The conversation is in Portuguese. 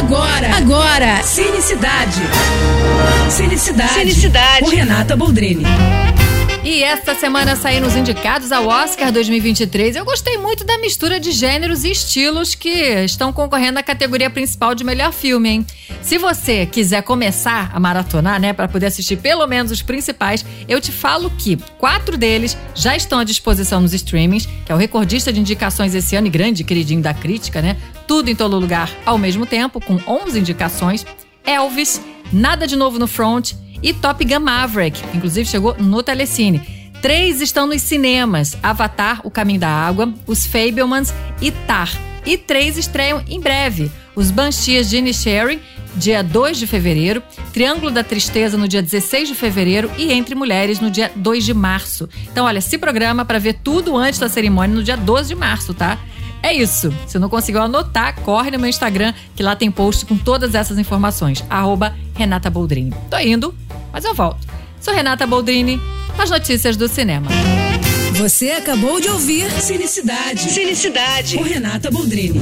Agora, agora, Cinicidade. Cinicidade. Cinicidade. Com Renata Boldrini. E esta semana saíram os indicados ao Oscar 2023. Eu gostei muito da mistura de gêneros e estilos que estão concorrendo à categoria principal de melhor filme, hein? Se você quiser começar a maratonar, né, para poder assistir pelo menos os principais, eu te falo que quatro deles já estão à disposição nos streamings, que é o recordista de indicações esse ano e grande queridinho da crítica, né? Tudo em todo lugar ao mesmo tempo, com 11 indicações. Elvis, Nada de Novo no Front e Top Gun Maverick, que inclusive chegou no Telecine. Três estão nos cinemas: Avatar, O Caminho da Água, Os Fablemans e Tar. E três estreiam em breve: Os Banshees de Inisherin, dia 2 de fevereiro, Triângulo da Tristeza no dia 16 de fevereiro e Entre Mulheres no dia 2 de março. Então, olha, se programa para ver tudo antes da cerimônia no dia 12 de março, tá? É isso. Se não conseguiu anotar, corre no meu Instagram, que lá tem post com todas essas informações. Arroba Renata Boldrini. Tô indo, mas eu volto. Sou Renata Boldrini, as notícias do cinema. Você acabou de ouvir Cinicidade. Cinicidade. Com Renata Boldrini.